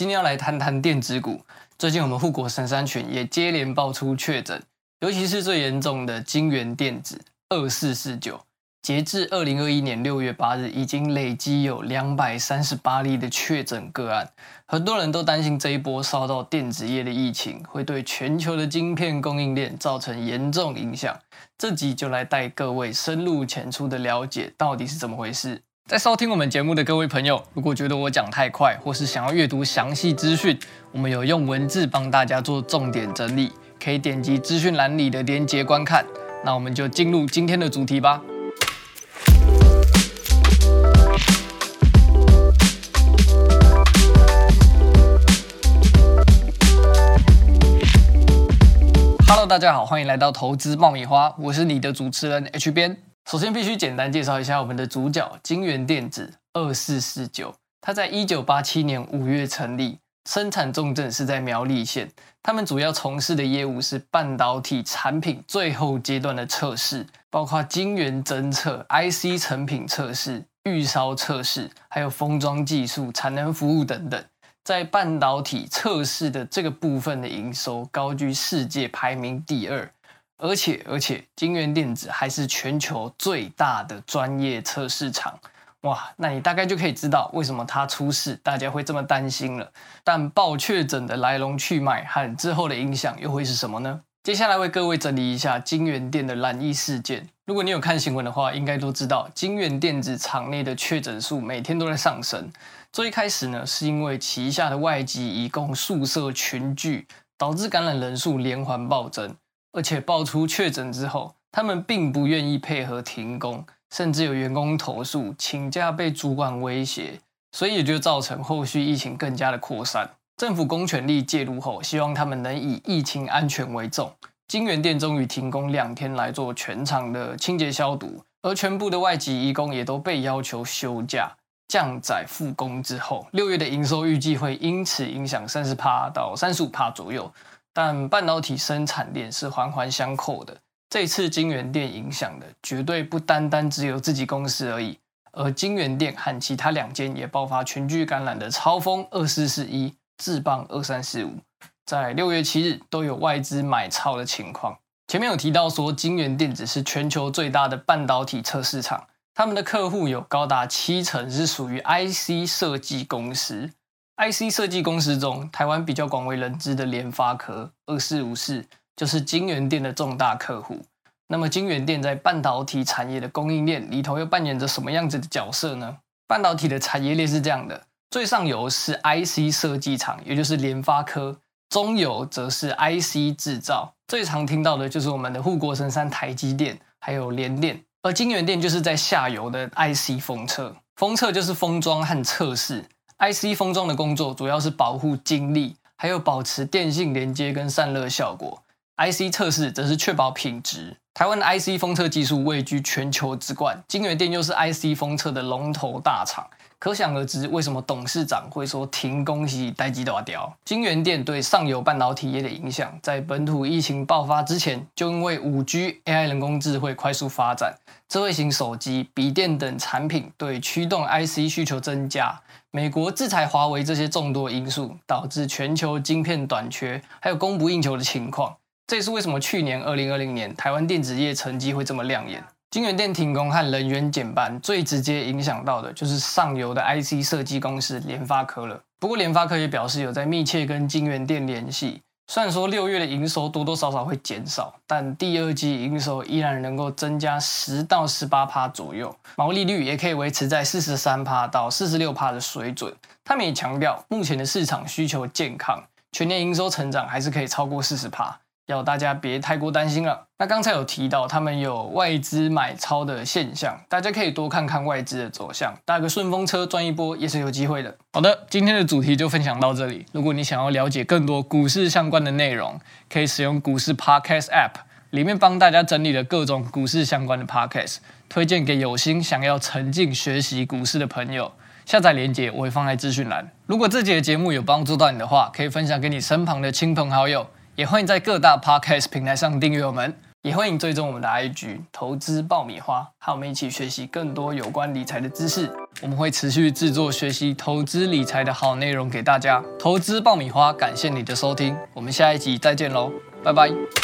今天要来谈谈电子股。最近我们护国神山群也接连爆出确诊，尤其是最严重的京元电子二四四九。截至二零二一年六月八日，已经累积有两百三十八例的确诊个案。很多人都担心这一波烧到电子业的疫情，会对全球的晶片供应链造成严重影响。这集就来带各位深入浅出的了解到底是怎么回事。在收听我们节目的各位朋友，如果觉得我讲太快，或是想要阅读详细资讯，我们有用文字帮大家做重点整理，可以点击资讯栏里的链接观看。那我们就进入今天的主题吧。Hello，大家好，欢迎来到投资爆米花，我是你的主持人 H 编。首先必须简单介绍一下我们的主角金源电子二四四九，它在一九八七年五月成立，生产重镇是在苗栗县。他们主要从事的业务是半导体产品最后阶段的测试，包括晶圆侦测、IC 成品测试、预烧测试，还有封装技术、产能服务等等。在半导体测试的这个部分的营收高居世界排名第二，而且而且金元电子还是全球最大的专业测试厂，哇，那你大概就可以知道为什么它出事，大家会这么担心了。但爆确诊的来龙去脉和之后的影响又会是什么呢？接下来为各位整理一下金元电的染疫事件。如果你有看新闻的话，应该都知道金元电子厂内的确诊数每天都在上升。最开始呢，是因为旗下的外籍移工宿舍群聚，导致感染人数连环暴增，而且爆出确诊之后，他们并不愿意配合停工，甚至有员工投诉请假被主管威胁，所以也就造成后续疫情更加的扩散。政府公权力介入后，希望他们能以疫情安全为重，金元电终于停工两天来做全场的清洁消毒，而全部的外籍移工也都被要求休假。降载复工之后，六月的营收预计会因此影响三十趴到三十五趴左右。但半导体生产链是环环相扣的，这次晶元电影响的绝对不单单只有自己公司而已。而晶元电和其他两间也爆发全聚感染的超风二四四一、智邦二三四五，在六月七日都有外资买超的情况。前面有提到说，京元电子是全球最大的半导体测试厂。他们的客户有高达七成是属于 IC 设计公司，IC 设计公司中，台湾比较广为人知的联发科二四五四就是金元店的重大客户。那么，金元店在半导体产业的供应链里头又扮演着什么样子的角色呢？半导体的产业链是这样的：最上游是 IC 设计厂，也就是联发科；中游则是 IC 制造，最常听到的就是我们的护国神山台积电，还有联电。而金元店就是在下游的 IC 封测，封测就是封装和测试。IC 封装的工作主要是保护晶粒，还有保持电信连接跟散热效果。IC 测试则是确保品质。台湾的 IC 封测技术位居全球之冠，金源电又是 IC 封测的龙头大厂。可想而知，为什么董事长会说停工是代志大条？京元电对上游半导体业的影响，在本土疫情爆发之前，就因为五 G、AI 人工智慧快速发展，智慧型手机、笔电等产品对驱动 IC 需求增加，美国制裁华为这些众多因素，导致全球晶片短缺，还有供不应求的情况。这也是为什么去年二零二零年台湾电子业成绩会这么亮眼。京元店停工和人员减班，最直接影响到的就是上游的 IC 设计公司联发科了。不过联发科也表示有在密切跟京元电联系。虽然说六月的营收多多少少会减少，但第二季营收依然能够增加十到十八趴左右，毛利率也可以维持在四十三趴到四十六趴的水准。他们也强调，目前的市场需求健康，全年营收成长还是可以超过四十趴。要大家别太过担心了。那刚才有提到他们有外资买超的现象，大家可以多看看外资的走向，搭个顺风车赚一波也是有机会的。好的，今天的主题就分享到这里。如果你想要了解更多股市相关的内容，可以使用股市 Podcast App，里面帮大家整理了各种股市相关的 Podcast，推荐给有心想要沉浸学习股市的朋友。下载链接我会放在资讯栏。如果这节节目有帮助到你的话，可以分享给你身旁的亲朋好友。也欢迎在各大 podcast 平台上订阅我们，也欢迎追踪我们的 IG 投资爆米花，和我们一起学习更多有关理财的知识。我们会持续制作学习投资理财的好内容给大家。投资爆米花，感谢你的收听，我们下一集再见喽，拜拜。